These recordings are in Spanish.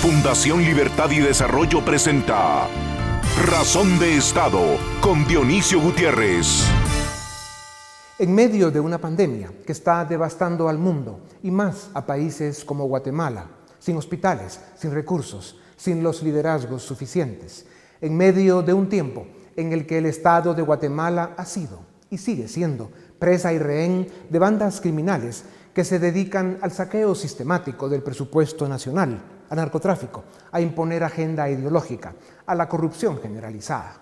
Fundación Libertad y Desarrollo presenta Razón de Estado con Dionisio Gutiérrez. En medio de una pandemia que está devastando al mundo y más a países como Guatemala, sin hospitales, sin recursos, sin los liderazgos suficientes, en medio de un tiempo en el que el Estado de Guatemala ha sido y sigue siendo presa y rehén de bandas criminales que se dedican al saqueo sistemático del presupuesto nacional al narcotráfico, a imponer agenda ideológica, a la corrupción generalizada.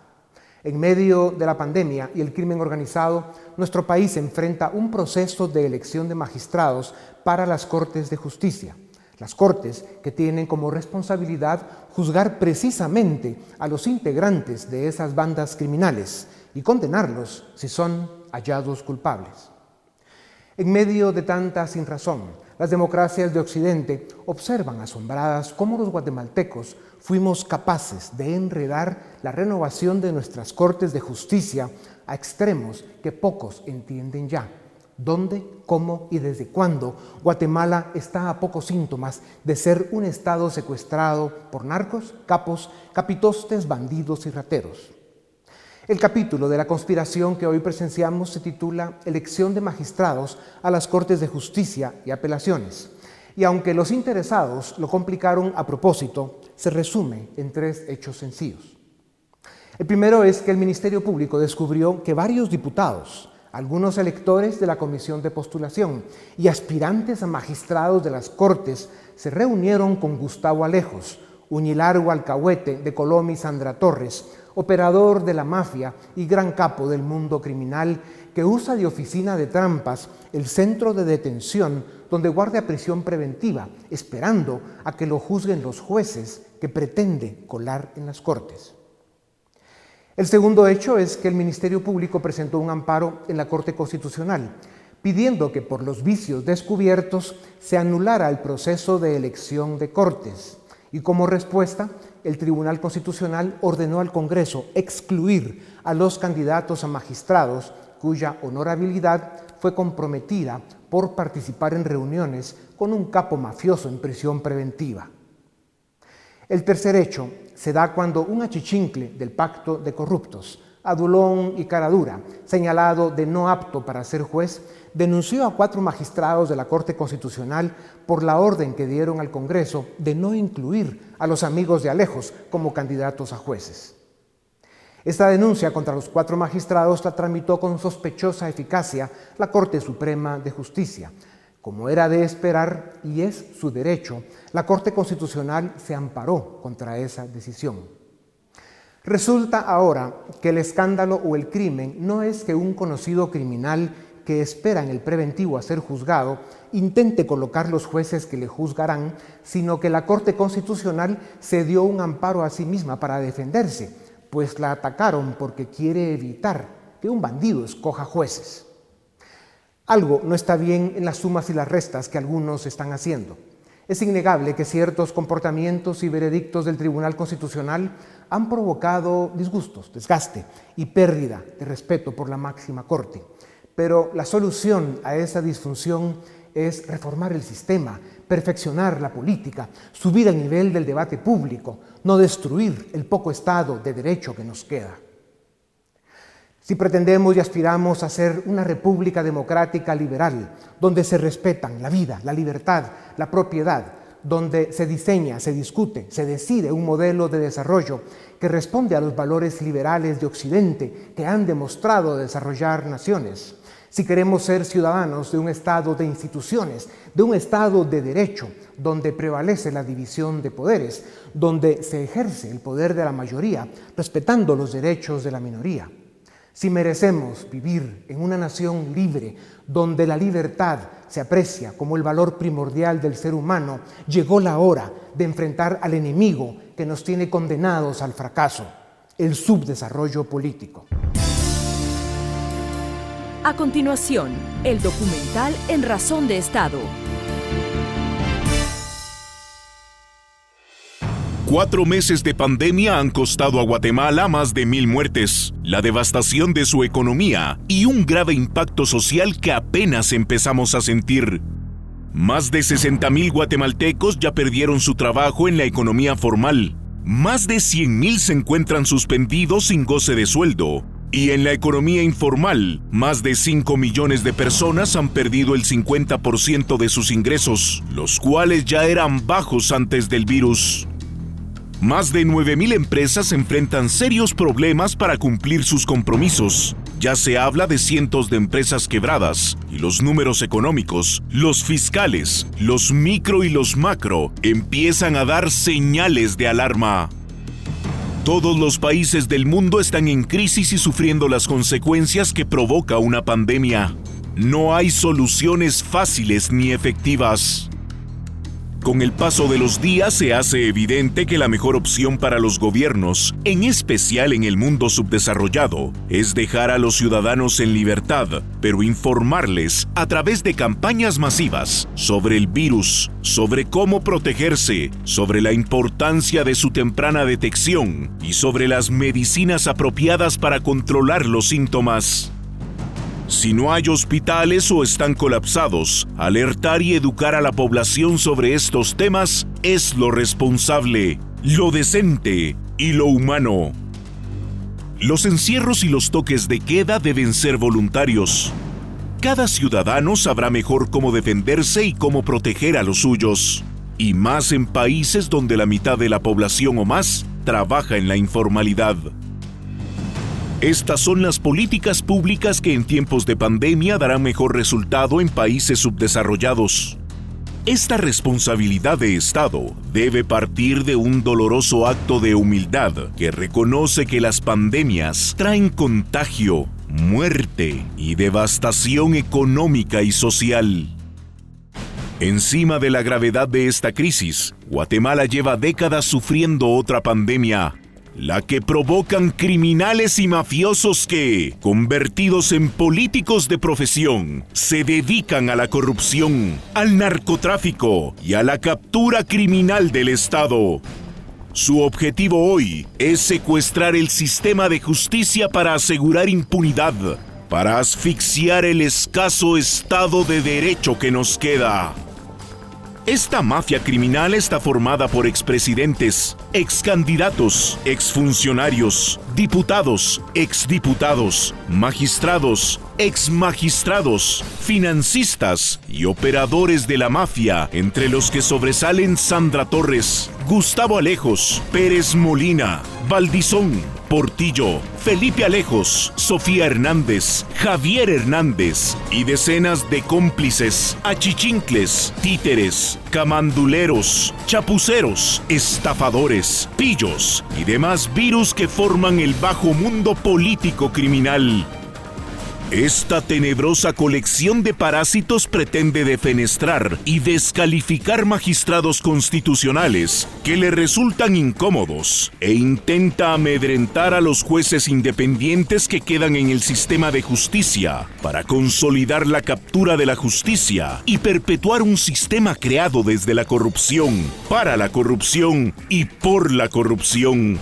En medio de la pandemia y el crimen organizado, nuestro país enfrenta un proceso de elección de magistrados para las Cortes de Justicia. Las Cortes que tienen como responsabilidad juzgar precisamente a los integrantes de esas bandas criminales y condenarlos si son hallados culpables. En medio de tanta sinrazón, las democracias de Occidente observan asombradas cómo los guatemaltecos fuimos capaces de enredar la renovación de nuestras cortes de justicia a extremos que pocos entienden ya. ¿Dónde, cómo y desde cuándo Guatemala está a pocos síntomas de ser un Estado secuestrado por narcos, capos, capitostes, bandidos y rateros? El capítulo de la conspiración que hoy presenciamos se titula Elección de magistrados a las Cortes de Justicia y Apelaciones. Y aunque los interesados lo complicaron a propósito, se resume en tres hechos sencillos. El primero es que el Ministerio Público descubrió que varios diputados, algunos electores de la Comisión de Postulación y aspirantes a magistrados de las Cortes se reunieron con Gustavo Alejos, Uñilargo Alcahuete de Colom y Sandra Torres, operador de la mafia y gran capo del mundo criminal que usa de oficina de trampas el centro de detención donde guarda prisión preventiva, esperando a que lo juzguen los jueces que pretende colar en las cortes. El segundo hecho es que el Ministerio Público presentó un amparo en la Corte Constitucional pidiendo que por los vicios descubiertos se anulara el proceso de elección de cortes y como respuesta el Tribunal Constitucional ordenó al Congreso excluir a los candidatos a magistrados cuya honorabilidad fue comprometida por participar en reuniones con un capo mafioso en prisión preventiva. El tercer hecho se da cuando un achichincle del pacto de corruptos, Adulón y Caradura, señalado de no apto para ser juez, denunció a cuatro magistrados de la Corte Constitucional por la orden que dieron al Congreso de no incluir a los amigos de Alejos como candidatos a jueces. Esta denuncia contra los cuatro magistrados la tramitó con sospechosa eficacia la Corte Suprema de Justicia. Como era de esperar y es su derecho, la Corte Constitucional se amparó contra esa decisión. Resulta ahora que el escándalo o el crimen no es que un conocido criminal que espera el preventivo a ser juzgado intente colocar los jueces que le juzgarán, sino que la Corte Constitucional se dio un amparo a sí misma para defenderse, pues la atacaron porque quiere evitar que un bandido escoja jueces. Algo no está bien en las sumas y las restas que algunos están haciendo. Es innegable que ciertos comportamientos y veredictos del Tribunal Constitucional han provocado disgustos, desgaste y pérdida de respeto por la máxima Corte. Pero la solución a esa disfunción es reformar el sistema, perfeccionar la política, subir al nivel del debate público, no destruir el poco Estado de derecho que nos queda. Si pretendemos y aspiramos a ser una república democrática liberal, donde se respetan la vida, la libertad, la propiedad, donde se diseña, se discute, se decide un modelo de desarrollo que responde a los valores liberales de Occidente que han demostrado desarrollar naciones, si queremos ser ciudadanos de un Estado de instituciones, de un Estado de derecho, donde prevalece la división de poderes, donde se ejerce el poder de la mayoría, respetando los derechos de la minoría. Si merecemos vivir en una nación libre, donde la libertad se aprecia como el valor primordial del ser humano, llegó la hora de enfrentar al enemigo que nos tiene condenados al fracaso, el subdesarrollo político. A continuación, el documental En Razón de Estado. Cuatro meses de pandemia han costado a Guatemala más de mil muertes, la devastación de su economía y un grave impacto social que apenas empezamos a sentir. Más de 60.000 guatemaltecos ya perdieron su trabajo en la economía formal. Más de 100.000 se encuentran suspendidos sin goce de sueldo. Y en la economía informal, más de 5 millones de personas han perdido el 50% de sus ingresos, los cuales ya eran bajos antes del virus. Más de 9.000 empresas enfrentan serios problemas para cumplir sus compromisos. Ya se habla de cientos de empresas quebradas y los números económicos, los fiscales, los micro y los macro empiezan a dar señales de alarma. Todos los países del mundo están en crisis y sufriendo las consecuencias que provoca una pandemia. No hay soluciones fáciles ni efectivas. Con el paso de los días se hace evidente que la mejor opción para los gobiernos, en especial en el mundo subdesarrollado, es dejar a los ciudadanos en libertad, pero informarles a través de campañas masivas sobre el virus, sobre cómo protegerse, sobre la importancia de su temprana detección y sobre las medicinas apropiadas para controlar los síntomas. Si no hay hospitales o están colapsados, alertar y educar a la población sobre estos temas es lo responsable, lo decente y lo humano. Los encierros y los toques de queda deben ser voluntarios. Cada ciudadano sabrá mejor cómo defenderse y cómo proteger a los suyos. Y más en países donde la mitad de la población o más trabaja en la informalidad. Estas son las políticas públicas que en tiempos de pandemia darán mejor resultado en países subdesarrollados. Esta responsabilidad de Estado debe partir de un doloroso acto de humildad que reconoce que las pandemias traen contagio, muerte y devastación económica y social. Encima de la gravedad de esta crisis, Guatemala lleva décadas sufriendo otra pandemia la que provocan criminales y mafiosos que, convertidos en políticos de profesión, se dedican a la corrupción, al narcotráfico y a la captura criminal del Estado. Su objetivo hoy es secuestrar el sistema de justicia para asegurar impunidad, para asfixiar el escaso Estado de Derecho que nos queda. Esta mafia criminal está formada por expresidentes, excandidatos, exfuncionarios, diputados, exdiputados, magistrados, exmagistrados, financistas y operadores de la mafia, entre los que sobresalen Sandra Torres, Gustavo Alejos, Pérez Molina, Valdizón, Portillo, Felipe Alejos, Sofía Hernández, Javier Hernández y decenas de cómplices, achichincles, títeres, camanduleros, chapuceros, estafadores, pillos y demás virus que forman el bajo mundo político criminal esta tenebrosa colección de parásitos pretende defenestrar y descalificar magistrados constitucionales que le resultan incómodos e intenta amedrentar a los jueces independientes que quedan en el sistema de justicia para consolidar la captura de la justicia y perpetuar un sistema creado desde la corrupción, para la corrupción y por la corrupción.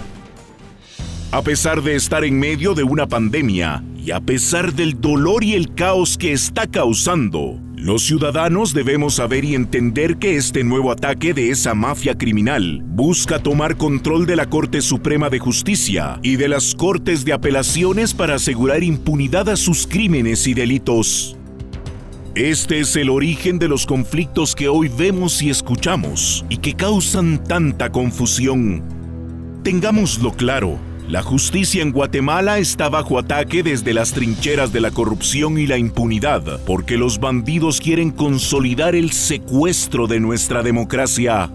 A pesar de estar en medio de una pandemia y a pesar del dolor y el caos que está causando, los ciudadanos debemos saber y entender que este nuevo ataque de esa mafia criminal busca tomar control de la Corte Suprema de Justicia y de las Cortes de Apelaciones para asegurar impunidad a sus crímenes y delitos. Este es el origen de los conflictos que hoy vemos y escuchamos y que causan tanta confusión. Tengámoslo claro, la justicia en Guatemala está bajo ataque desde las trincheras de la corrupción y la impunidad, porque los bandidos quieren consolidar el secuestro de nuestra democracia.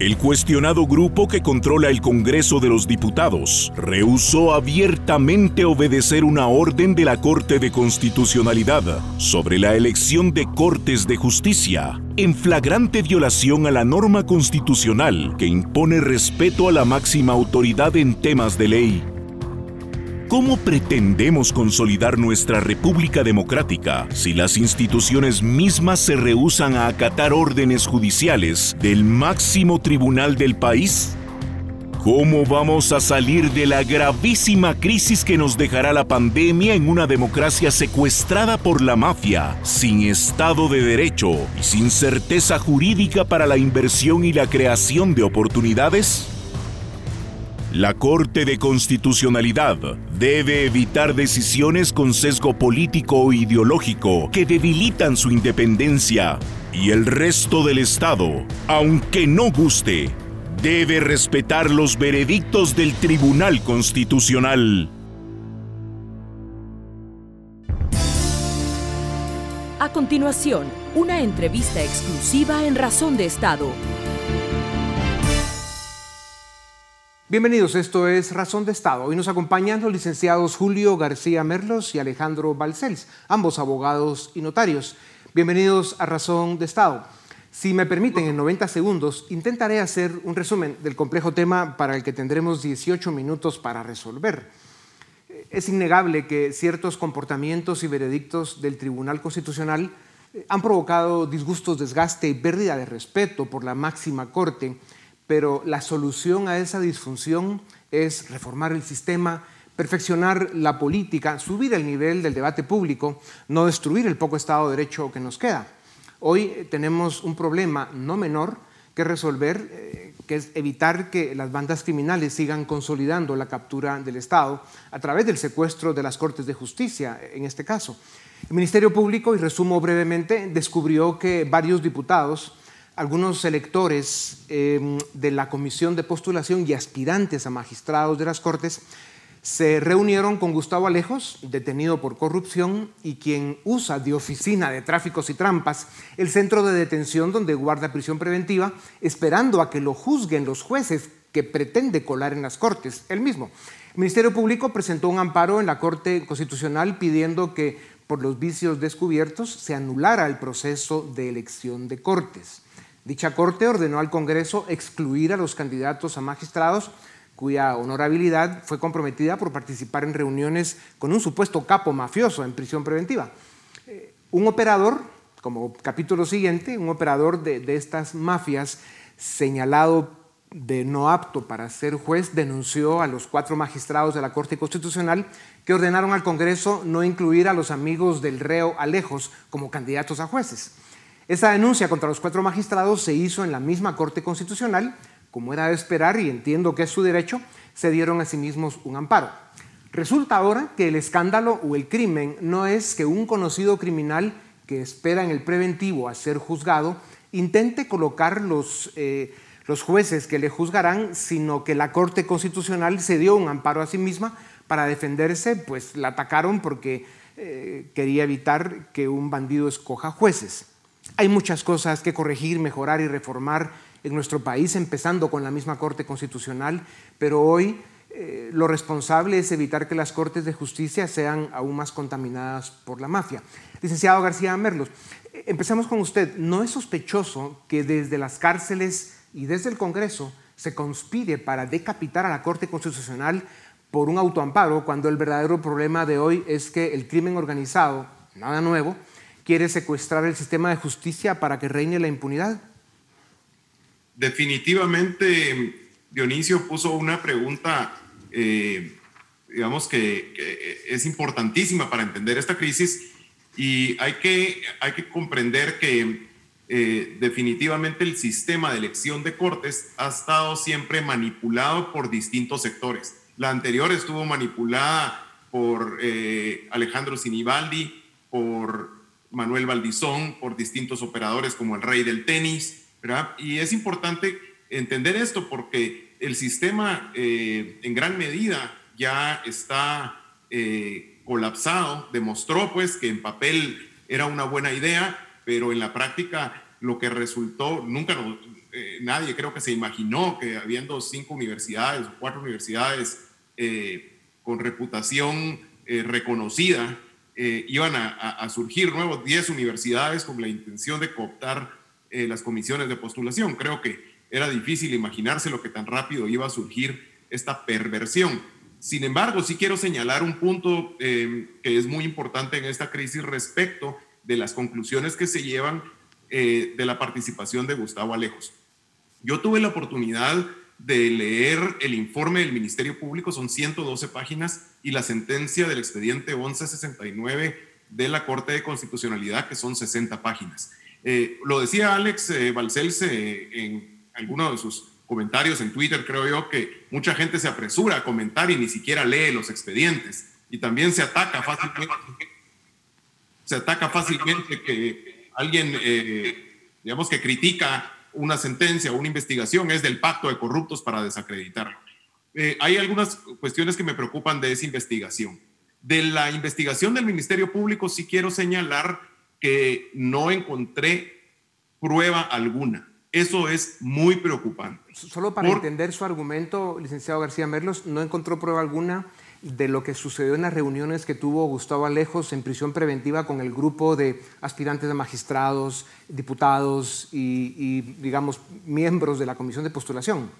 El cuestionado grupo que controla el Congreso de los Diputados rehusó abiertamente obedecer una orden de la Corte de Constitucionalidad sobre la elección de Cortes de Justicia, en flagrante violación a la norma constitucional que impone respeto a la máxima autoridad en temas de ley. ¿Cómo pretendemos consolidar nuestra República Democrática si las instituciones mismas se rehusan a acatar órdenes judiciales del máximo tribunal del país? ¿Cómo vamos a salir de la gravísima crisis que nos dejará la pandemia en una democracia secuestrada por la mafia, sin Estado de Derecho y sin certeza jurídica para la inversión y la creación de oportunidades? La Corte de Constitucionalidad debe evitar decisiones con sesgo político o ideológico que debilitan su independencia y el resto del Estado, aunque no guste, debe respetar los veredictos del Tribunal Constitucional. A continuación, una entrevista exclusiva en Razón de Estado Bienvenidos, esto es Razón de Estado. Hoy nos acompañan los licenciados Julio García Merlos y Alejandro Balcells, ambos abogados y notarios. Bienvenidos a Razón de Estado. Si me permiten, en 90 segundos intentaré hacer un resumen del complejo tema para el que tendremos 18 minutos para resolver. Es innegable que ciertos comportamientos y veredictos del Tribunal Constitucional eh, han provocado disgustos, desgaste y pérdida de respeto por la máxima corte pero la solución a esa disfunción es reformar el sistema, perfeccionar la política, subir el nivel del debate público, no destruir el poco Estado de Derecho que nos queda. Hoy eh, tenemos un problema no menor que resolver, eh, que es evitar que las bandas criminales sigan consolidando la captura del Estado a través del secuestro de las Cortes de Justicia, en este caso. El Ministerio Público, y resumo brevemente, descubrió que varios diputados algunos electores em, de la comisión de postulación y aspirantes a magistrados de las Cortes se reunieron con Gustavo Alejos, detenido por corrupción y quien usa de oficina de tráficos y trampas el centro de detención donde guarda prisión preventiva, esperando a que lo juzguen los jueces que pretende colar en las Cortes, él mismo. El Ministerio Público presentó un amparo en la Corte Constitucional pidiendo que por los vicios descubiertos se anulara el proceso de elección de Cortes. Dicha Corte ordenó al Congreso excluir a los candidatos a magistrados cuya honorabilidad fue comprometida por participar en reuniones con un supuesto capo mafioso en prisión preventiva. Eh, un operador, como capítulo siguiente, un operador de, de estas mafias señalado de no apto para ser juez, denunció a los cuatro magistrados de la Corte Constitucional que ordenaron al Congreso no incluir a los amigos del reo Alejos como candidatos a jueces. Esa denuncia contra los cuatro magistrados se hizo en la misma Corte Constitucional, como era de esperar y entiendo que es su derecho, se dieron a sí mismos un amparo. Resulta ahora que el escándalo o el crimen no es que un conocido criminal que espera en el preventivo a ser juzgado intente colocar los, eh, los jueces que le juzgarán, sino que la Corte Constitucional se dio un amparo a sí misma para defenderse, pues la atacaron porque eh, quería evitar que un bandido escoja jueces. Hay muchas cosas que corregir, mejorar y reformar en nuestro país, empezando con la misma Corte Constitucional, pero hoy eh, lo responsable es evitar que las Cortes de Justicia sean aún más contaminadas por la mafia. Licenciado García Merlos, eh, empezamos con usted. ¿No es sospechoso que desde las cárceles y desde el Congreso se conspire para decapitar a la Corte Constitucional por un autoamparo cuando el verdadero problema de hoy es que el crimen organizado, nada nuevo, quiere secuestrar el sistema de justicia para que reine la impunidad? Definitivamente, Dionisio puso una pregunta, eh, digamos, que, es importantísima para entender esta crisis y hay que, hay que comprender que eh, definitivamente el sistema de elección de cortes ha estado siempre manipulado por distintos sectores. La anterior estuvo manipulada por eh, Alejandro Sinibaldi, por Manuel Valdizón, por distintos operadores como el rey del tenis, ¿verdad? Y es importante entender esto porque el sistema eh, en gran medida ya está eh, colapsado, demostró pues que en papel era una buena idea, pero en la práctica lo que resultó, nunca eh, nadie creo que se imaginó que habiendo cinco universidades o cuatro universidades con reputación reconocida, eh, iban a, surgir nuevos 10 universidades con la intención de cooptar eh, las comisiones de postulación. Creo que era difícil imaginarse lo que tan rápido iba a surgir esta perversión. Sin embargo, sí quiero señalar un punto eh, que es muy importante en esta crisis respecto de las conclusiones que se llevan de la participación de Gustavo Alejos. Yo tuve la oportunidad de leer el informe del Ministerio Público, son 112 páginas, y la sentencia del expediente 1169 de la Corte de Constitucionalidad, que son 60 páginas. Eh, lo decía Alex eh, Balcells en alguno de sus comentarios en Twitter, creo yo, que mucha gente se apresura a comentar y ni siquiera lee los expedientes. Y también se ataca fácilmente, se ataca fácilmente que alguien, eh, digamos, que critica una sentencia o una investigación es del pacto de corruptos para desacreditarlo. Eh, hay algunas cuestiones que me preocupan de esa investigación. De la investigación del Ministerio Público sí quiero señalar que no encontré prueba alguna. Eso es muy preocupante. Solo para entender su argumento, licenciado García Merlos, no encontró prueba alguna de lo que sucedió en las reuniones que tuvo Gustavo Alejos en prisión preventiva con el grupo de aspirantes de magistrados, diputados y, digamos, miembros de la comisión de postulación.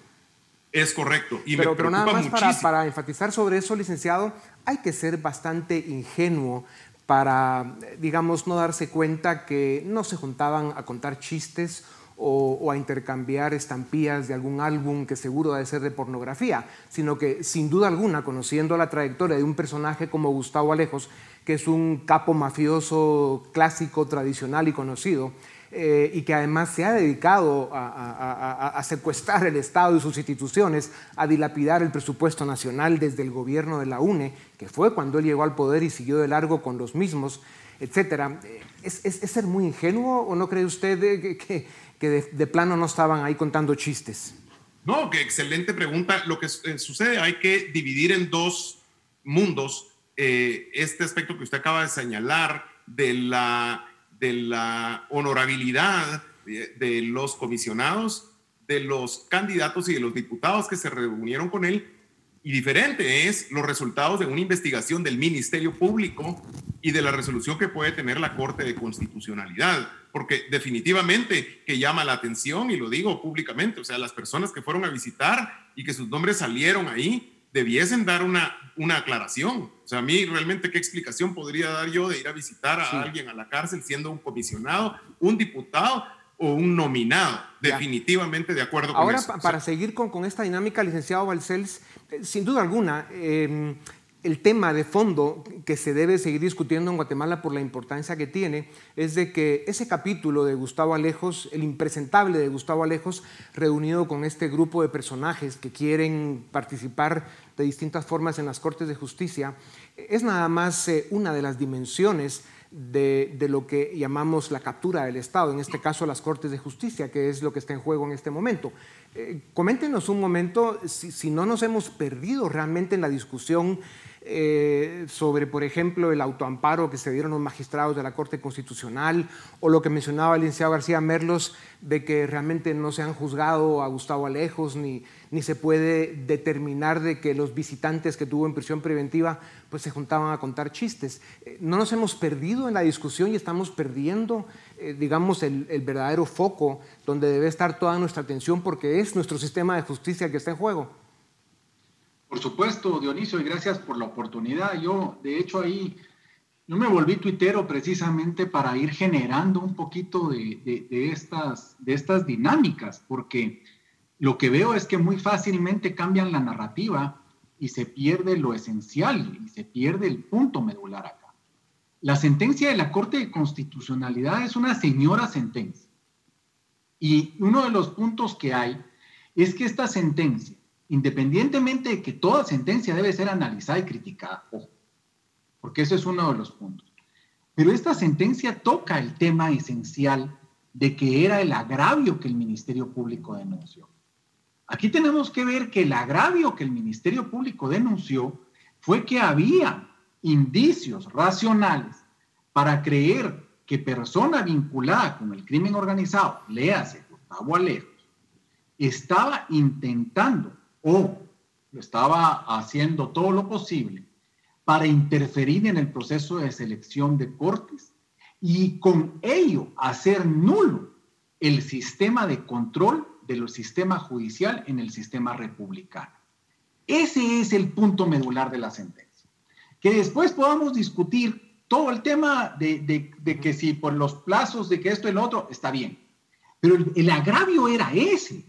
Es correcto. Y pero, pero nada más para, para, enfatizar sobre eso, licenciado, hay que ser bastante ingenuo para, digamos, no darse cuenta que no se juntaban a contar chistes o, a intercambiar estampillas de algún álbum que seguro debe ser de pornografía, sino que sin duda alguna, conociendo la trayectoria de un personaje como Gustavo Alejos, que es un capo mafioso clásico, tradicional y conocido, eh, y que además se ha dedicado a, secuestrar el Estado y sus instituciones, a dilapidar el presupuesto nacional desde el gobierno de la UNE, que fue cuando él llegó al poder y siguió de largo con los mismos, etc. ¿Es, ser muy ingenuo o no cree usted que que de, plano no estaban ahí contando chistes? No, qué excelente pregunta. Lo que eh, sucede, hay que dividir en dos mundos eh, este aspecto que usted acaba de señalar de la, de la honorabilidad de, los comisionados, de los candidatos y de los diputados que se reunieron con él y diferente es los resultados de una investigación del Ministerio Público y de la resolución que puede tener la Corte de Constitucionalidad, porque definitivamente que llama la atención, y lo digo públicamente, o sea, las personas que fueron a visitar y que sus nombres salieron ahí, debiesen dar una, una aclaración. O sea, a mí realmente qué explicación podría dar yo de ir a visitar a alguien a la cárcel siendo un comisionado, un diputado o un nominado. Definitivamente de acuerdo con eso. Ahora, para seguir con, con, esta dinámica, licenciado Balcells, eh, sin duda alguna, em, el tema de fondo que se debe seguir discutiendo en Guatemala por la importancia que tiene es de que ese capítulo de Gustavo Alejos, el impresentable de Gustavo Alejos, reunido con este grupo de personajes que quieren participar de distintas formas en las Cortes de Justicia, es nada más eh, una de las dimensiones de, lo que llamamos la captura del Estado, en este caso las Cortes de Justicia, que es lo que está en juego en este momento. Eh, coméntenos un momento si, no nos hemos perdido realmente en la discusión eh, sobre, por ejemplo, el autoamparo que se dieron los magistrados de la Corte Constitucional o lo que mencionaba el García Merlos de que realmente no se han juzgado a Gustavo Alejos ni, ni se puede determinar de que los visitantes que tuvo en prisión preventiva pues se juntaban a contar chistes. Eh, no nos hemos perdido en la discusión y estamos perdiendo, eh, digamos, el, el verdadero foco donde debe estar toda nuestra atención porque es nuestro sistema de justicia el que está en juego. Por supuesto, Dionisio, y gracias por la oportunidad. Yo, de hecho, ahí yo me volví tuitero precisamente para ir generando un poquito de, estas, de estas dinámicas, porque lo que veo es que muy fácilmente cambian la narrativa y se pierde lo esencial y se pierde el punto medular acá. La sentencia de la Corte de Constitucionalidad es una señora sentencia. Y uno de los puntos que hay es que esta sentencia, independientemente de que toda sentencia debe ser analizada y criticada, porque ese es uno de los puntos. Pero esta sentencia toca el tema esencial de que era el agravio que el Ministerio Público denunció. Aquí tenemos que ver que el agravio que el Ministerio Público denunció fue que había indicios racionales para creer que persona vinculada con el crimen organizado, léase Gustavo Alejos, estaba intentando o estaba haciendo todo lo posible para interferir en el proceso de selección de cortes y con ello hacer nulo el sistema de control del sistema judicial en el sistema republicano. Ese es el punto medular de la sentencia. Que después podamos discutir todo el tema de, que si por los plazos de que esto y lo otro, está bien. Pero el agravio era ese.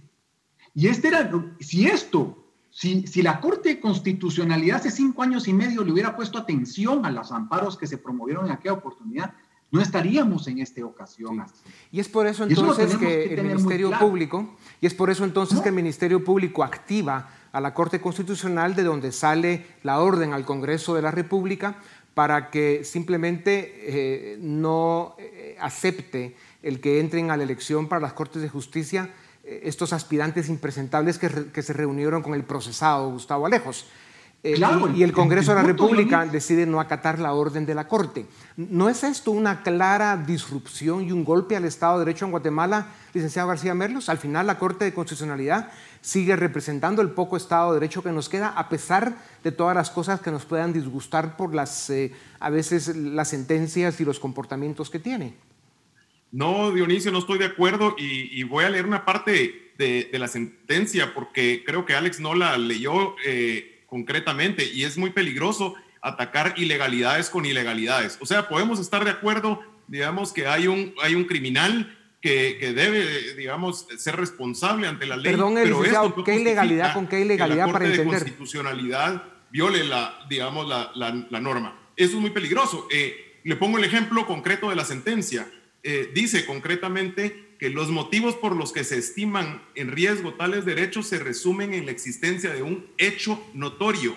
Y este era, si esto, si, si la Corte de Constitucionalidad hace cinco años y medio le hubiera puesto atención a los amparos que se promovieron en aquella oportunidad, no estaríamos en esta ocasión. Y es por eso entonces que, el Ministerio Público, y es por eso entonces que el Ministerio Público activa a la Corte Constitucional de donde sale la orden al Congreso de la República para que simplemente eh, no eh, acepte el que entren a la elección para las Cortes de Justicia estos aspirantes impresentables que, que se reunieron con el procesado Gustavo Alejos. Eh, y, el Congreso de la República decide no acatar la orden de la Corte. ¿No es esto una clara disrupción y un golpe al Estado de Derecho en Guatemala, licenciado García Merlos? Al final la Corte de Constitucionalidad sigue representando el poco Estado de Derecho que nos queda, a pesar de todas las cosas que nos puedan disgustar por las, eh, a veces, las sentencias y los comportamientos que tiene. No, Dionisio, no estoy de acuerdo y, voy a leer una parte de, la sentencia porque creo que Alex no la leyó. Eh, concretamente y es muy peligroso atacar ilegalidades con ilegalidades. O sea, podemos estar de acuerdo, digamos, que hay un, hay un criminal que, que debe, digamos, ser responsable ante la ley. Perdón, pero esto ¿qué ilegalidad con qué ilegalidad para entender? De constitucionalidad viole la, digamos, la, la, norma. Eso es muy peligroso. Eh, le pongo el ejemplo concreto de la sentencia. Eh, dice concretamente que los motivos por los que se estiman en riesgo tales derechos se resumen en la existencia de un hecho notorio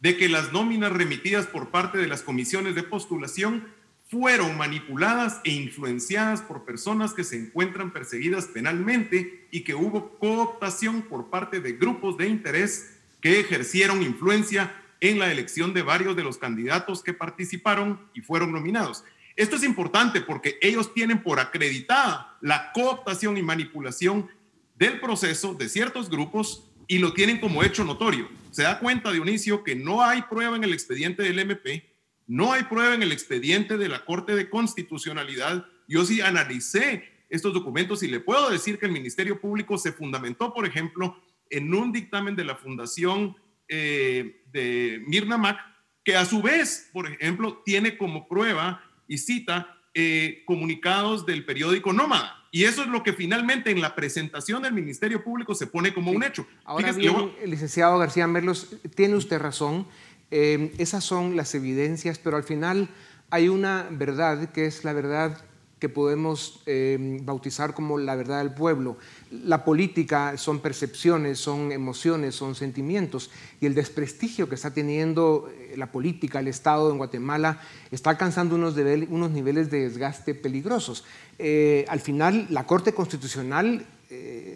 de que las nóminas remitidas por parte de las comisiones de postulación fueron manipuladas e influenciadas por personas que se encuentran perseguidas penalmente y que hubo cooptación por parte de grupos de interés que ejercieron influencia en la elección de varios de los candidatos que participaron y fueron nominados. Esto es importante porque ellos tienen por acreditada la cooptación y manipulación del proceso de ciertos grupos y lo tienen como hecho notorio. Se da cuenta, Dionisio, que no hay prueba en el expediente del MP, no hay prueba en el expediente de la Corte de Constitucionalidad. Yo sí analicé estos documentos y le puedo decir que el Ministerio Público se fundamentó, por ejemplo, en un dictamen de la Fundación eh, de Mirna Mac, que a su vez, por ejemplo, tiene como prueba y cita eh, comunicados del periódico Nómada. Y eso es lo que finalmente en la presentación del Ministerio Público se pone como un hecho. Ahora bien, licenciado García Merlos, tiene usted razón. Eh, esas son las evidencias, pero al final hay una verdad que es la verdad que podemos eh, bautizar como la verdad del pueblo. La política son percepciones, son emociones, son sentimientos y el desprestigio que está teniendo eh, la política, el Estado en Guatemala, está alcanzando unos, niveles de desgaste peligrosos. Eh, al final, la Corte Constitucional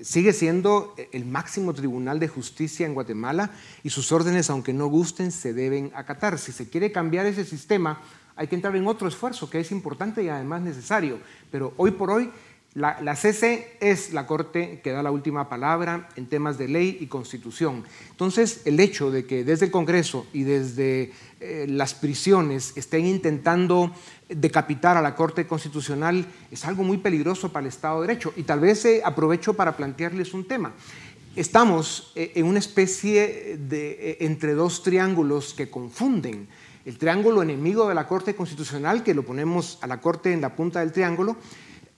sigue siendo el máximo tribunal de justicia en Guatemala y sus órdenes, aunque no gusten, se deben acatar. Si se quiere cambiar ese sistema, hay que entrar en otro esfuerzo que es importante y además necesario. Pero hoy por hoy la, CC es la Corte que da la última palabra en temas de ley y constitución. Entonces, el hecho de que desde el Congreso y desde eh, las prisiones estén intentando decapitar a la Corte Constitucional es algo muy peligroso para el Estado de Derecho. Y tal vez eh, aprovecho para plantearles un tema. Estamos eh, en una especie de entre dos triángulos que confunden el triángulo enemigo de la Corte Constitucional, que lo ponemos a la Corte en la punta del triángulo,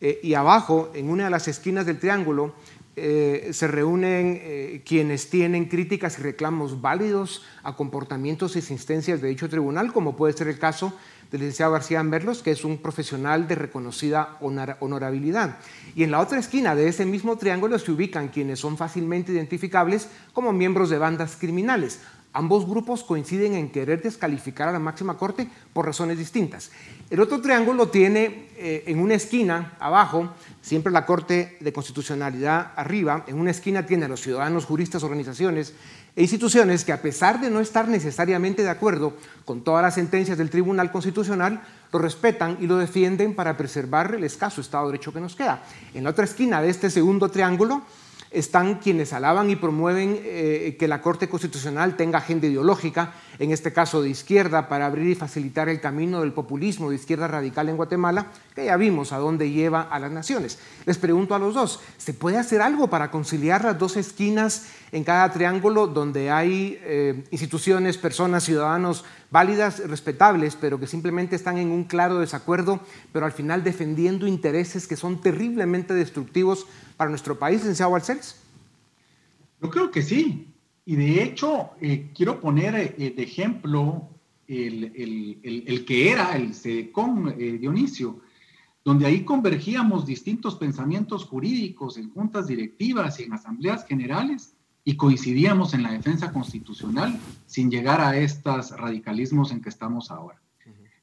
eh, y abajo, en una de las esquinas del triángulo, eh, se reúnen eh, quienes tienen críticas y reclamos válidos a comportamientos y existencias de dicho tribunal, como puede ser el caso del licenciado García Merlos, que es un profesional de reconocida honorabilidad. Y en la otra esquina de ese mismo triángulo se ubican quienes son fácilmente identificables como miembros de bandas criminales, Ambos grupos coinciden en querer descalificar a la máxima corte por razones distintas. El otro triángulo tiene eh, en una esquina abajo, siempre la Corte de Constitucionalidad arriba, en una esquina tiene a los ciudadanos, juristas, organizaciones e instituciones que a pesar de no estar necesariamente de acuerdo con todas las sentencias del Tribunal Constitucional, lo respetan y lo defienden para preservar el escaso Estado de Derecho que nos queda. En la otra esquina de este segundo triángulo están quienes alaban y promueven eh, que la Corte Constitucional tenga agenda ideológica, en este caso de izquierda, para abrir y facilitar el camino del populismo de izquierda radical en Guatemala, que ya vimos a dónde lleva a las naciones. Les pregunto a los dos, ¿se puede hacer algo para conciliar las dos esquinas en cada triángulo donde hay eh, instituciones, personas, ciudadanos válidas, respetables, pero que simplemente están en un claro desacuerdo, pero al final defendiendo intereses que son terriblemente destructivos para nuestro país, licenciado Balcells? Yo creo que sí. Y de hecho, eh, quiero poner eh, de ejemplo el, el, que era el SEDECON eh, Dionisio, donde ahí convergíamos distintos pensamientos jurídicos en juntas directivas y en asambleas generales y coincidíamos en la defensa constitucional sin llegar a estos radicalismos en que estamos ahora.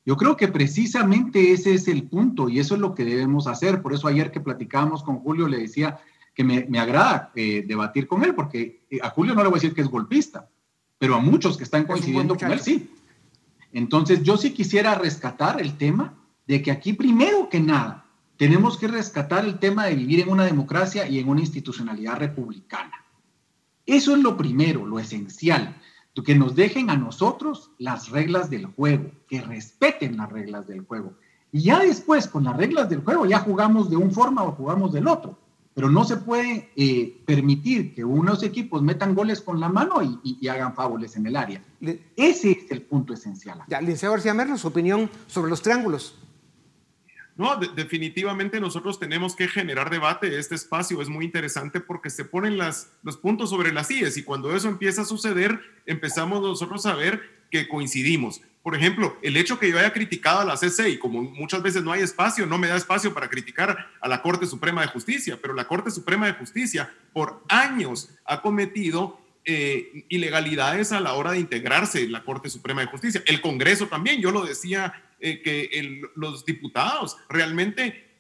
Yo creo que precisamente ese es el punto y eso es lo que debemos hacer. Por eso ayer que platicábamos con Julio le decía que me, me agrada eh, debatir con él, porque eh, a Julio no le voy a decir que es golpista, pero a muchos que están coincidiendo con él sí. Entonces yo sí quisiera rescatar el tema de que aquí primero que nada tenemos que rescatar el tema de vivir en una democracia y en una institucionalidad republicana. Eso es lo primero, lo esencial que nos dejen a nosotros las reglas del juego, que respeten las reglas del juego. Y ya después, con las reglas del juego, ya jugamos de un forma o jugamos del otro. Pero no se puede eh, permitir que unos equipos metan goles con la mano y, hagan fábules en el área. Ese es el punto esencial. Ya, licenciado García Merlo, su opinión sobre los triángulos. No, definitivamente nosotros tenemos que generar debate. Este espacio es muy interesante porque se ponen las, los puntos sobre las IES y cuando eso empieza a suceder, empezamos nosotros a ver que coincidimos. Por ejemplo, el hecho que yo haya criticado a la CC y como muchas veces no hay espacio, no me da espacio para criticar a la Corte Suprema de Justicia, pero la Corte Suprema de Justicia por años ha cometido eh, ilegalidades a la hora de integrarse la Corte Suprema de Justicia. El Congreso también, yo lo decía eh, que los diputados realmente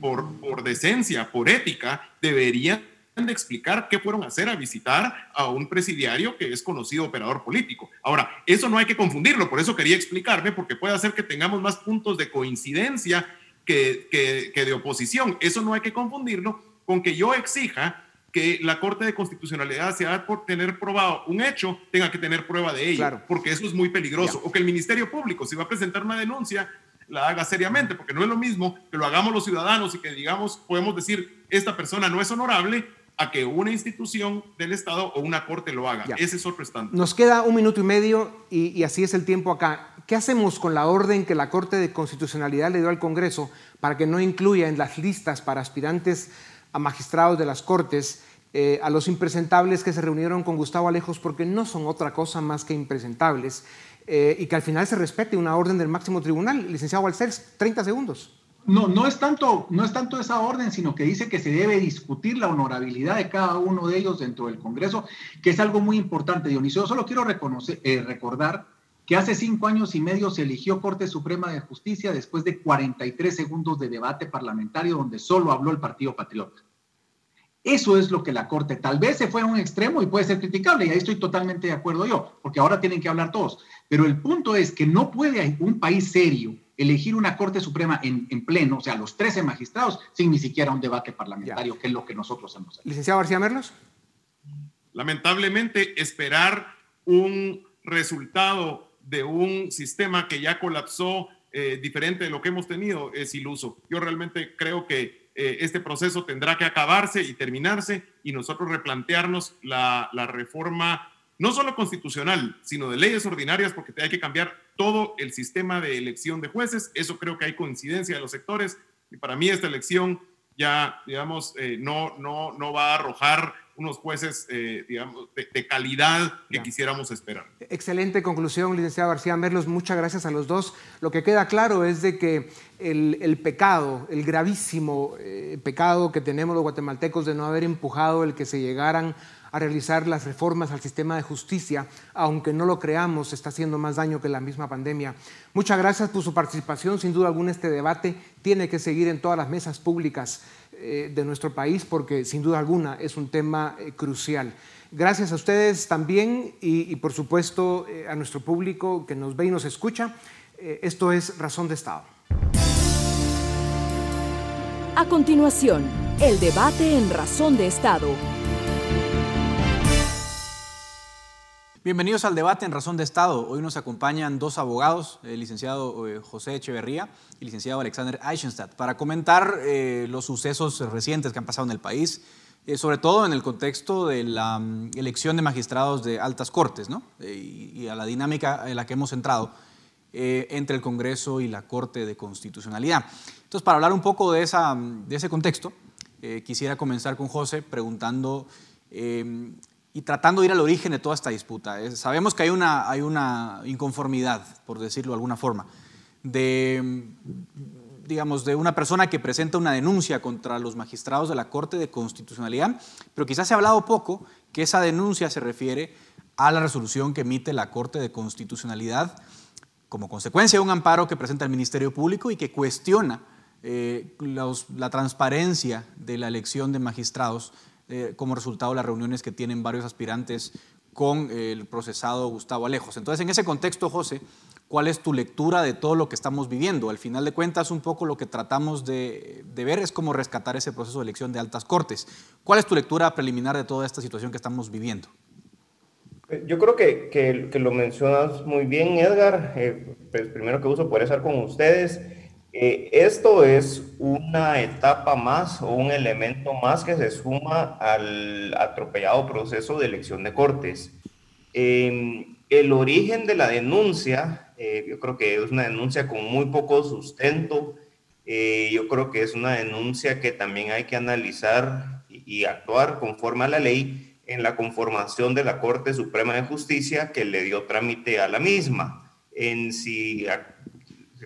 por, por decencia, por ética, deberían de explicar qué fueron a hacer a visitar a un presidiario que es conocido operador político. Ahora, eso no hay que confundirlo, por eso quería explicarme, porque puede hacer que tengamos más puntos de coincidencia que, que, que de oposición. Eso no hay que confundirlo con que yo exija que la Corte de Constitucionalidad, sea por tener probado un hecho, tenga que tener prueba de ello, porque eso es muy peligroso. O que el Ministerio Público, si va a presentar una denuncia, la haga seriamente, porque no es lo mismo que lo hagamos los ciudadanos y que digamos, podemos decir, esta persona no es honorable, a que una institución del Estado o una corte lo haga. Ese es otro estándar. Nos queda un minuto y medio y, y, así es el tiempo acá. ¿Qué hacemos con la orden que la Corte de Constitucionalidad le dio al Congreso para que no incluya en las listas para aspirantes a magistrados de las Cortes, eh, a los impresentables que se reunieron con Gustavo Alejos porque no son otra cosa más que impresentables, eh, y que al final se respete una orden del máximo tribunal. Licenciado Walsers, 30 segundos. No, no es, tanto, no es tanto esa orden, sino que dice que se debe discutir la honorabilidad de cada uno de ellos dentro del Congreso, que es algo muy importante, Dionisio. Yo solo quiero reconocer, eh, recordar que hace cinco años y medio se eligió Corte Suprema de Justicia después de 43 segundos de debate parlamentario donde solo habló el Partido Patriota. Eso es lo que la Corte tal vez se fue a un extremo y puede ser criticable, y ahí estoy totalmente de acuerdo yo, porque ahora tienen que hablar todos. Pero el punto es que no puede un país serio elegir una Corte Suprema en, pleno, o sea, los 13 magistrados, sin ni siquiera un debate parlamentario, que es lo que nosotros hemos hecho. Licenciado García Merlos. Lamentablemente, esperar un resultado de un sistema que ya colapsó eh, diferente de lo que hemos tenido es iluso. Yo realmente creo que eh, este proceso tendrá que acabarse y terminarse y nosotros replantearnos la, la reforma no solo constitucional, sino de leyes ordinarias, porque hay que cambiar todo el sistema de elección de jueces. Eso creo que hay coincidencia de los sectores. Y para mí esta elección ya, digamos, eh, no, no, no va a arrojar unos jueces, eh, digamos, de, calidad que quisiéramos esperar. Excelente conclusión, licenciado García Merlos. Muchas gracias a los dos. Lo que queda claro es de que el, pecado, el gravísimo eh, pecado que tenemos los guatemaltecos de no haber empujado el que se llegaran a realizar las reformas al sistema de justicia, aunque no lo creamos, está haciendo más daño que la misma pandemia. Muchas gracias por su participación. Sin duda alguna este debate tiene que seguir en todas las mesas públicas eh, de nuestro país porque sin duda alguna es un tema eh, crucial. Gracias a ustedes también y, por supuesto eh, a nuestro público que nos ve y nos escucha. esto es Razón de Estado. A continuación, el debate en Razón de Estado Bienvenidos al debate en Razón de Estado. Hoy nos acompañan dos abogados, el licenciado eh, José Echeverría y el licenciado Alexander Eichenstadt, para comentar eh, los sucesos recientes que han pasado en el país, eh, sobre todo en el contexto de la mm, elección de magistrados de altas cortes ¿no? y, a la dinámica en la que hemos entrado entre el Congreso y la Corte de Constitucionalidad. Entonces, para hablar un poco de, de ese contexto, quisiera comenzar con José preguntando y tratando de ir al origen de toda esta disputa. sabemos que hay una, hay una inconformidad, por decirlo de alguna forma, de, digamos, de una persona que presenta una denuncia contra los magistrados de la Corte de Constitucionalidad, pero quizás se ha hablado poco que esa denuncia se refiere a la resolución que emite la Corte de Constitucionalidad como consecuencia de un amparo que presenta el Ministerio Público y que cuestiona eh, la transparencia de la elección de magistrados eh, como resultado de las reuniones que tienen varios aspirantes con el procesado Gustavo Alejos. Entonces, en ese contexto, José, ¿cuál es tu lectura de todo lo que estamos viviendo? Al final de cuentas, un poco lo que tratamos de, ver es cómo rescatar ese proceso de elección de altas cortes. ¿Cuál es tu lectura preliminar de toda esta situación que estamos viviendo? Yo creo que, que, lo mencionas muy bien, Edgar. Eh, pues primero que uso poder estar con ustedes. Eh, esto es una etapa más o un elemento más que se suma al atropellado proceso de elección de cortes. Em, el origen de la denuncia, eh, yo creo que es una denuncia con muy poco sustento. Eh, yo creo que es una denuncia que también hay que analizar y, y actuar conforme a la ley en la conformación de la Corte Suprema de Justicia que le dio trámite a la misma. En si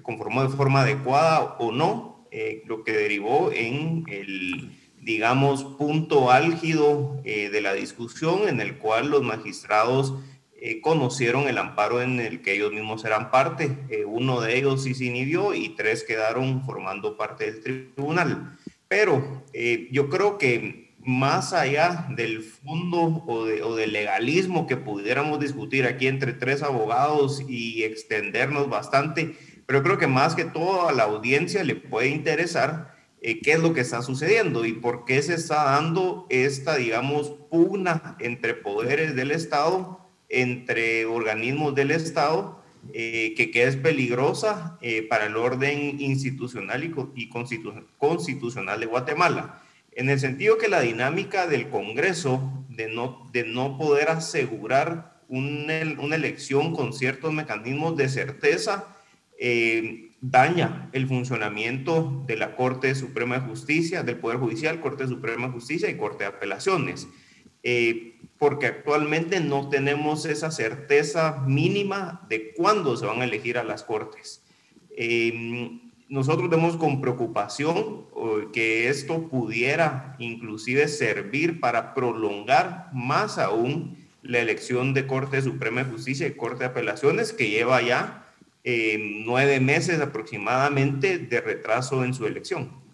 conformó de forma adecuada o no, eh, lo que derivó en el, digamos, punto álgido eh, de la discusión en el cual los magistrados eh, conocieron el amparo en el que ellos mismos eran parte. uno de ellos sí se inhibió y tres quedaron formando parte del tribunal. Pero yo creo que más allá del fondo o, de, o, del legalismo que pudiéramos discutir aquí entre tres abogados y extendernos bastante, pero creo que más que todo a la audiencia le puede interesar eh, qué es lo que está sucediendo y por qué se está dando esta, digamos, pugna entre poderes del Estado, entre organismos del Estado, eh, que, que, es peligrosa eh, para el orden institucional y, y constitucional de Guatemala. En el sentido que la dinámica del Congreso de no, de no poder asegurar una, una elección con ciertos mecanismos de certeza, eh, daña el funcionamiento de la Corte Suprema de Justicia, del Poder Judicial, Corte Suprema de Justicia y Corte de Apelaciones, eh, porque actualmente no tenemos esa certeza mínima de cuándo se van a elegir a las Cortes. Eh, nosotros vemos con preocupación que esto pudiera inclusive servir para prolongar más aún la elección de Corte Suprema de Justicia y Corte de Apelaciones que lleva ya nueve meses aproximadamente de retraso en su elección.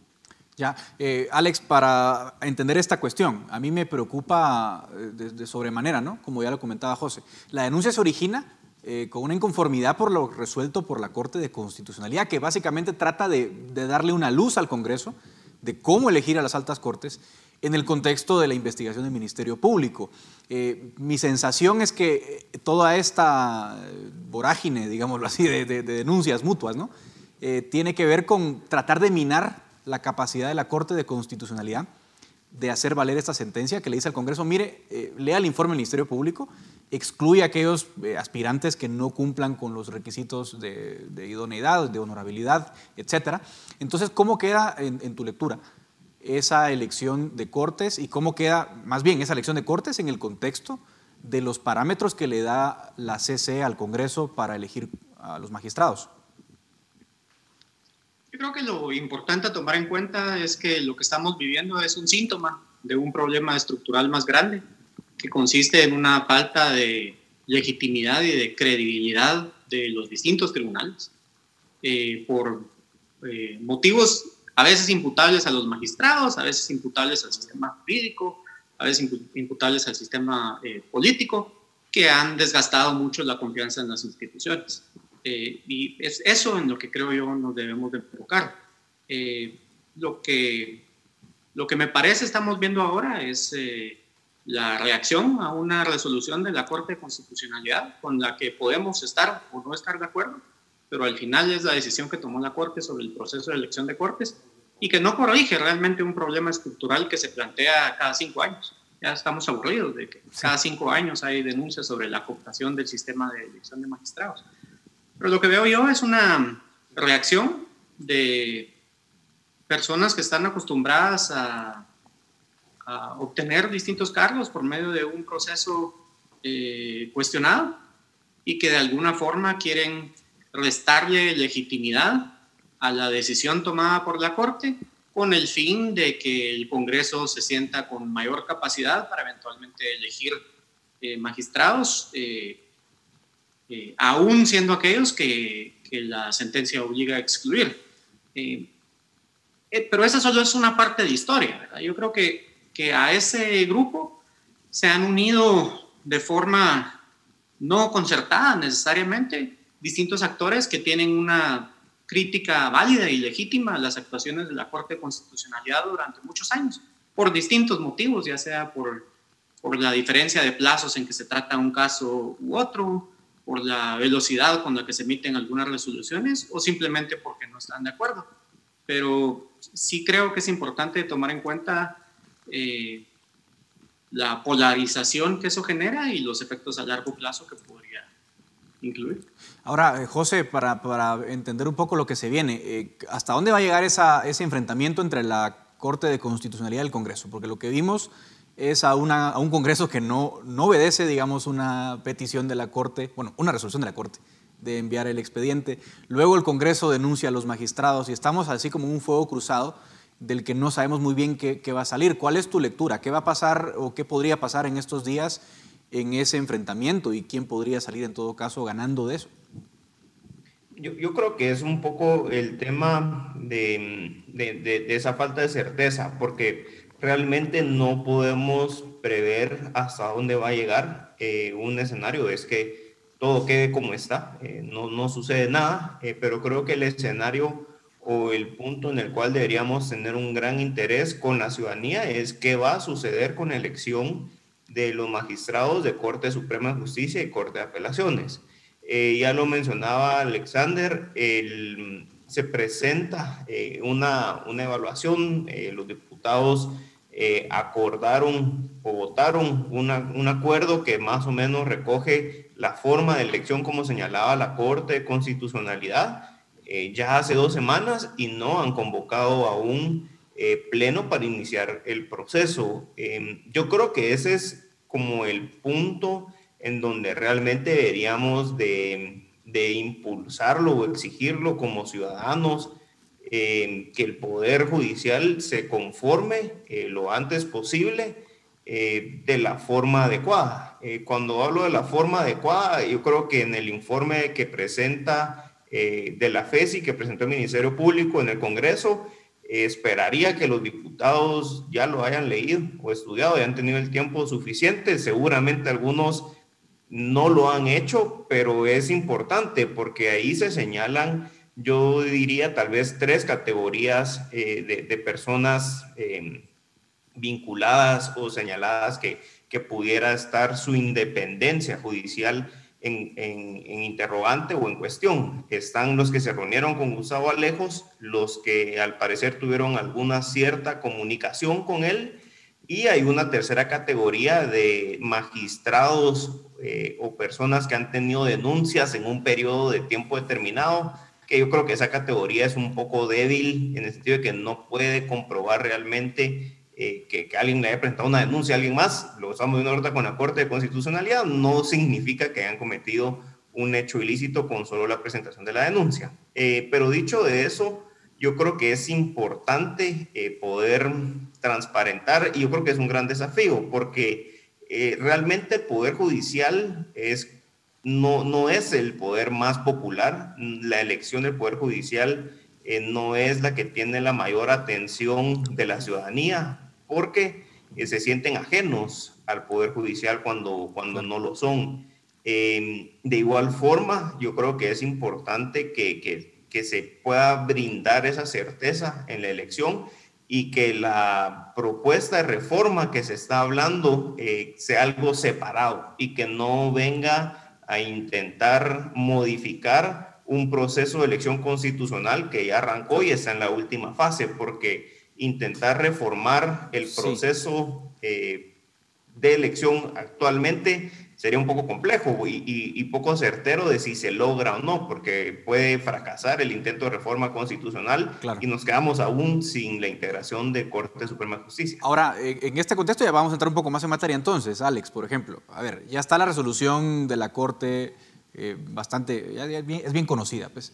Ya, eh, Alex, para entender esta cuestión, a mí me preocupa eh, de, sobremanera, ¿no? Como ya lo comentaba José. La denuncia se origina eh, con una inconformidad por lo resuelto por la Corte de Constitucionalidad, que básicamente trata de, de darle una luz al Congreso de cómo elegir a las altas cortes en el contexto de la investigación del Ministerio Público. Eh, mi sensación es que eh, toda esta vorágine, digámoslo así, de, denuncias mutuas, ¿no? Eh, tiene que ver con tratar de minar la capacidad de la Corte de Constitucionalidad de hacer valer esta sentencia que le dice al Congreso, mire, lea el informe del Ministerio Público, excluye a aquellos aspirantes que no cumplan con los requisitos de, idoneidad, de honorabilidad, etc. Entonces, ¿cómo queda en tu lectura? Esa elección de cortes y cómo queda, más bien, esa elección de cortes en el contexto de los parámetros que le da la CC al Congreso para elegir a los magistrados. Yo creo que lo importante a tomar en cuenta es que lo que estamos viviendo es un síntoma de un problema estructural más grande, que consiste en una falta de legitimidad y de credibilidad de los distintos tribunales eh, por eh, motivos a veces imputables a los magistrados, a veces imputables al sistema jurídico, a veces imputables al sistema eh, político, que han desgastado mucho la confianza en las instituciones. Eh, y es eso en lo que creo yo nos debemos de enfocar. Eh, lo, que, lo que me parece estamos viendo ahora es la reacción a una resolución de la Corte de Constitucionalidad con la que podemos estar o no estar de acuerdo, pero al final es la decisión que tomó la Corte sobre el proceso de elección de Cortes y que no corrige realmente un problema estructural que se plantea cada cinco años. Ya estamos aburridos de que cada cinco años hay denuncias sobre la cooptación del sistema de elección de magistrados. Pero lo que veo yo es una reacción de personas que están acostumbradas a, obtener distintos cargos por medio de un proceso eh, cuestionado y que de alguna forma quieren restarle legitimidad a la decisión tomada por la Corte con el fin de que el Congreso se sienta con mayor capacidad para eventualmente elegir eh, magistrados, eh, eh, aún siendo aquellos que, la sentencia obliga a excluir. pero esa solo es una parte de historia. Yo creo que, que a ese grupo se han unido de forma no concertada necesariamente distintos actores que tienen una crítica válida y legítima a las actuaciones de la Corte de Constitucionalidad durante muchos años, por distintos motivos, ya sea por, por la diferencia de plazos en que se trata un caso u otro, por la velocidad con la que se emiten algunas resoluciones o simplemente porque no están de acuerdo. Pero sí creo que es importante tomar en cuenta eh, la polarización que eso genera y los efectos a largo plazo que podría incluir. Ahora, eh, José, para, entender un poco lo que se viene, eh, ¿hasta dónde va a llegar ese enfrentamiento entre la Corte de Constitucionalidad y el Congreso? Porque lo que vimos es a, un Congreso que no, no obedece, digamos, una petición de la Corte, bueno, una resolución de la Corte de enviar el expediente. Luego el Congreso denuncia a los magistrados y estamos así como un fuego cruzado del que no sabemos muy bien qué, qué va a salir. ¿Cuál es tu lectura? ¿Qué va a pasar o qué podría pasar en estos días en ese enfrentamiento y quién podría salir en todo caso ganando de eso? Yo, creo que es un poco el tema de, de, de, esa falta de certeza, porque realmente no podemos prever hasta dónde va a llegar eh, un escenario. Es que todo quede como está, eh, no, no, sucede nada, eh, pero creo que el escenario o el punto en el cual deberíamos tener un gran interés con la ciudadanía es qué va a suceder con la elección de los magistrados de Corte Suprema de Justicia y Corte de Apelaciones. Eh, ya lo mencionaba Alexander, se presenta eh, una, una, evaluación, eh, los diputados acordaron o votaron un acuerdo que más o menos recoge la forma de elección como señalaba la Corte de Constitucionalidad ya hace dos semanas y no han convocado aún eh, pleno para iniciar el proceso. Em, yo creo que ese es como el punto en donde realmente deberíamos de, impulsarlo o exigirlo como ciudadanos, em, que el Poder Judicial se conforme eh, lo antes posible eh, de la forma adecuada. cuando hablo de la forma adecuada, yo creo que en el informe que presenta de la FESI, que presentó el Ministerio Público en el Congreso, esperaría que los diputados ya lo hayan leído o estudiado, y han tenido el tiempo suficiente. Seguramente algunos no lo han hecho, pero es importante porque ahí se señalan, yo diría, tal vez tres categorías eh, de, personas em, vinculadas o señaladas que, que pudiera estar su independencia judicial en, interrogante o en cuestión. Están los que se reunieron con Gustavo Alejos, los que al parecer tuvieron alguna cierta comunicación con él, y hay una tercera categoría de magistrados eh, o personas que han tenido denuncias en un periodo de tiempo determinado, que yo creo que esa categoría es un poco débil en el sentido de que no puede comprobar realmente eh, que, alguien le haya presentado una denuncia a alguien más, lo estamos viendo ahorita con la Corte de Constitucionalidad, no significa que hayan cometido un hecho ilícito con solo la presentación de la denuncia. Eh, pero dicho de eso, yo creo que es importante eh, poder transparentar y yo creo que es un gran desafío porque realmente el Poder Judicial es, no, no es el poder más popular, la elección del Poder Judicial no es la que tiene la mayor atención de la ciudadanía porque eh, se sienten ajenos al Poder Judicial cuando, cuando no lo son. Em, de igual forma, yo creo que es importante que, que, que, se pueda brindar esa certeza en la elección y que la propuesta de reforma que se está hablando eh, sea algo separado y que no venga a intentar modificar un proceso de elección constitucional que ya arrancó y está en la última fase, porque intentar reformar el proceso eh, de elección actualmente sería un poco complejo y, poco certero de si se logra o no, porque puede fracasar el intento de reforma constitucional y nos quedamos aún sin la integración de Corte Suprema de Justicia. Ahora, en este contexto ya vamos a entrar un poco más en materia entonces, Alex, por ejemplo. A ver, ya está la resolución de la Corte eh, bastante, es bien conocida, pues.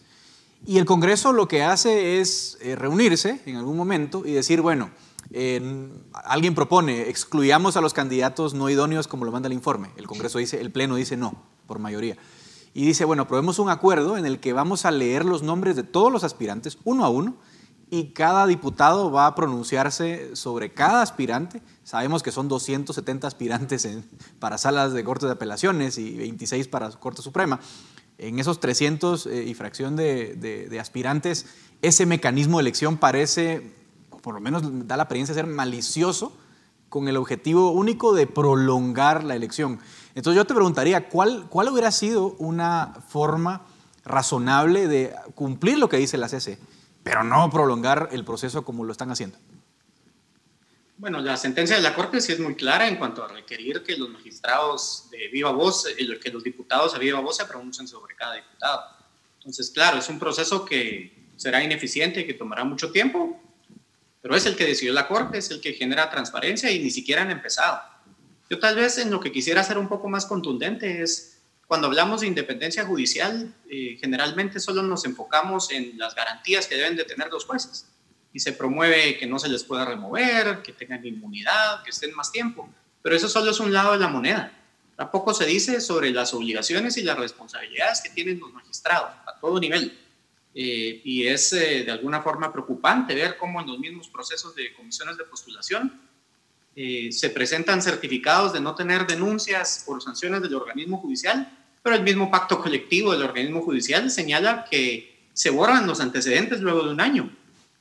Y el Congreso lo que hace es eh, reunirse en algún momento y decir, bueno, alguien propone, excluyamos a los candidatos no idóneos como lo manda el informe. El Congreso dice, el Pleno dice no, por mayoría. Y dice, bueno, aprobemos un acuerdo en el que vamos a leer los nombres de todos los aspirantes, uno a uno, y cada diputado va a pronunciarse sobre cada aspirante. Sabemos que son 270 aspirantes para salas de cortes de apelaciones y 26 para Corte Suprema. En esos 300 eh, y fracción de, aspirantes, ese mecanismo de elección parece por lo menos da la apariencia de ser malicioso con el objetivo único de prolongar la elección. Entonces yo te preguntaría, ¿cuál, cuál hubiera sido una forma razonable de cumplir lo que dice la CC, pero no prolongar el proceso como lo están haciendo? Bueno, la sentencia de la Corte sí es muy clara en cuanto a requerir que los magistrados de viva voz, que los diputados de viva voz se pronuncien sobre cada diputado. Entonces, claro, es un proceso que será ineficiente, que tomará mucho tiempo, pero es el que decidió la Corte, es el que genera transparencia y ni siquiera han empezado. Yo tal vez en lo que quisiera ser un poco más contundente es, cuando hablamos de independencia judicial, eh, generalmente solo nos enfocamos en las garantías que deben de tener los jueces y se promueve que no se les pueda remover, que tengan inmunidad, que estén más tiempo. Pero eso solo es un lado de la moneda. Tampoco se dice sobre las obligaciones y las responsabilidades que tienen los magistrados a todo nivel. Eh, y es eh, de alguna forma preocupante ver cómo en los mismos procesos de comisiones de postulación eh, se presentan certificados de no tener denuncias por sanciones del organismo judicial, pero el mismo pacto colectivo del organismo judicial señala que se borran los antecedentes luego de un año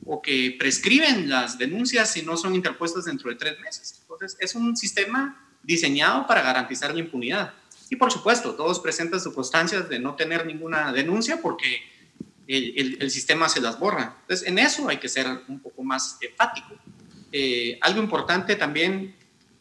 o que prescriben las denuncias si no son interpuestas dentro de tres meses. Entonces, es un sistema diseñado para garantizar la impunidad. Y por supuesto, todos presentan circunstancias de no tener ninguna denuncia porque el, sistema se las borra. Entonces, en eso hay que ser un poco más enfático. Eh, algo importante también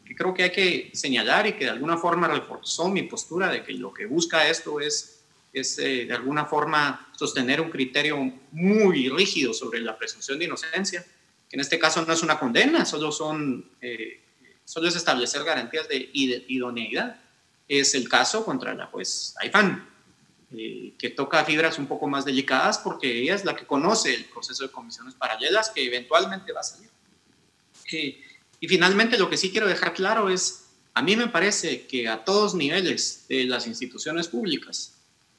que creo que hay que señalar y que de alguna forma reforzó mi postura de que lo que busca esto es, es eh, de alguna forma sostener un criterio muy rígido sobre la presunción de inocencia, que en este caso no es una condena, solo, son, eh, solo es establecer garantías de idoneidad. Es el caso contra la juez Aifán eh, que toca fibras un poco más delicadas porque ella es la que conoce el proceso de comisiones paralelas que eventualmente va a salir. Eh, y finalmente lo que sí quiero dejar claro es, a mí me parece que a todos niveles de las instituciones públicas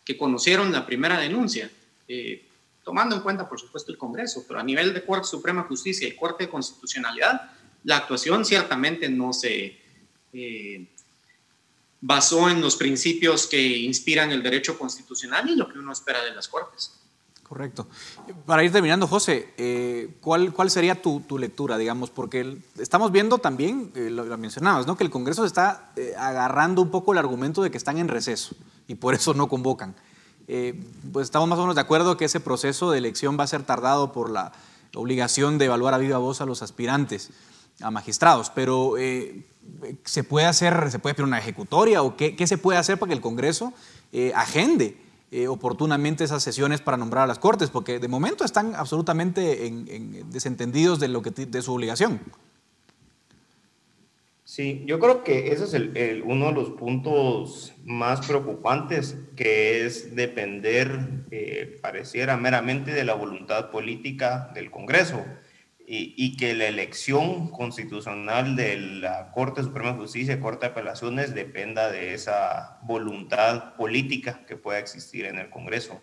que conocieron la primera denuncia, eh, tomando en cuenta por supuesto el Congreso, pero a nivel de Corte Suprema de Justicia y Corte de Constitucionalidad, la actuación ciertamente no se basó en los principios que inspiran el derecho constitucional y lo que uno espera de las Cortes. Correcto. Para ir terminando, José, eh, ¿cuál, ¿cuál sería tu, tu, lectura, digamos? Porque estamos viendo también, eh, lo, mencionabas, ¿no? que el Congreso está eh, agarrando un poco el argumento de que están en receso y por eso no convocan. pues estamos más o menos de acuerdo que ese proceso de elección va a ser tardado por la obligación de evaluar a viva voz a los aspirantes a magistrados, pero se puede hacer, se puede pedir una ejecutoria o qué, qué, se puede hacer para que el Congreso eh, agende eh, oportunamente esas sesiones para nombrar a las Cortes, porque de momento están absolutamente en, desentendidos de, lo que, de su obligación. Sí, yo creo que ese es el, uno de los puntos más preocupantes, que es depender, eh, pareciera meramente, de la voluntad política del Congreso y, que la elección constitucional de la Corte Suprema de Justicia y Corte de Apelaciones dependa de esa voluntad política que pueda existir en el Congreso.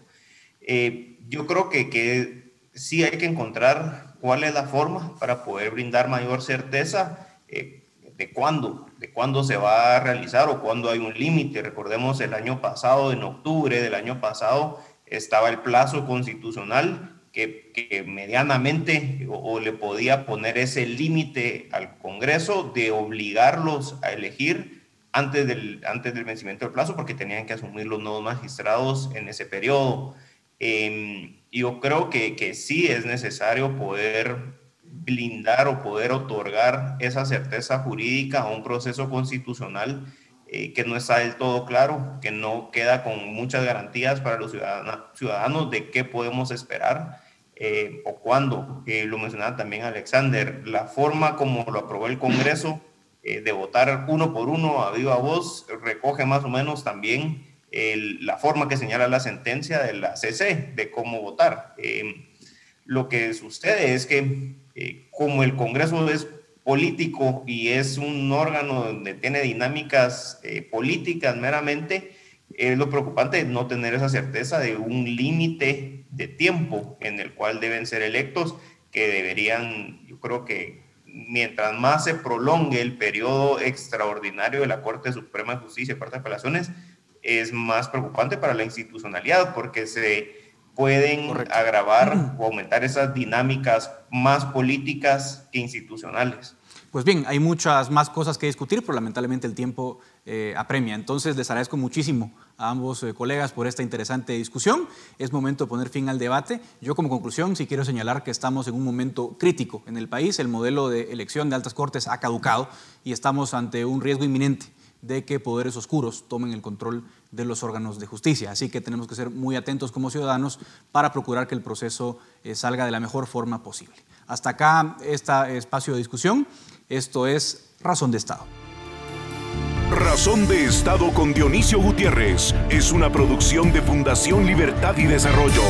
Eh, yo creo que, que, sí hay que encontrar cuál es la forma para poder brindar mayor certeza eh, de cuándo, de cuándo se va a realizar o cuándo hay un límite. Recordemos el año pasado, en octubre del año pasado, estaba el plazo constitucional que, medianamente o, le podía poner ese límite al Congreso de obligarlos a elegir antes del, antes del vencimiento del plazo porque tenían que asumir los nuevos magistrados en ese periodo. Eh, yo creo que, que sí es necesario poder blindar o poder otorgar esa certeza jurídica a un proceso constitucional eh, que no está del todo claro, que no queda con muchas garantías para los ciudadanos de qué podemos esperar eh, o cuándo. lo mencionaba también Alexander, la forma como lo aprobó el Congreso de votar uno por uno a viva voz recoge más o menos también la forma que señala la sentencia de la CC de cómo votar. lo que sucede es que como el Congreso es político y es un órgano donde tiene dinámicas eh, políticas meramente, es lo preocupante no tener esa certeza de un límite de tiempo en el cual deben ser electos, que deberían, yo creo que mientras más se prolongue el periodo extraordinario de la Corte Suprema de Justicia y Corte de Apelaciones, es más preocupante para la institucionalidad, porque se pueden agravar o aumentar esas dinámicas más políticas que institucionales. Pues bien, hay muchas más cosas que discutir, pero lamentablemente el tiempo eh, apremia. Entonces les agradezco muchísimo a ambos eh, colegas por esta interesante discusión. Es momento de poner fin al debate. Yo como conclusión sí quiero señalar que estamos en un momento crítico en el país. El modelo de elección de altas cortes ha caducado y estamos ante un riesgo inminente de que poderes oscuros tomen el control de los órganos de justicia. Así que tenemos que ser muy atentos como ciudadanos para procurar que el proceso eh, salga de la mejor forma posible. Hasta acá este espacio de discusión. Esto es Razón de Estado. Razón de Estado con Dionisio Gutiérrez es una producción de Fundación Libertad y Desarrollo.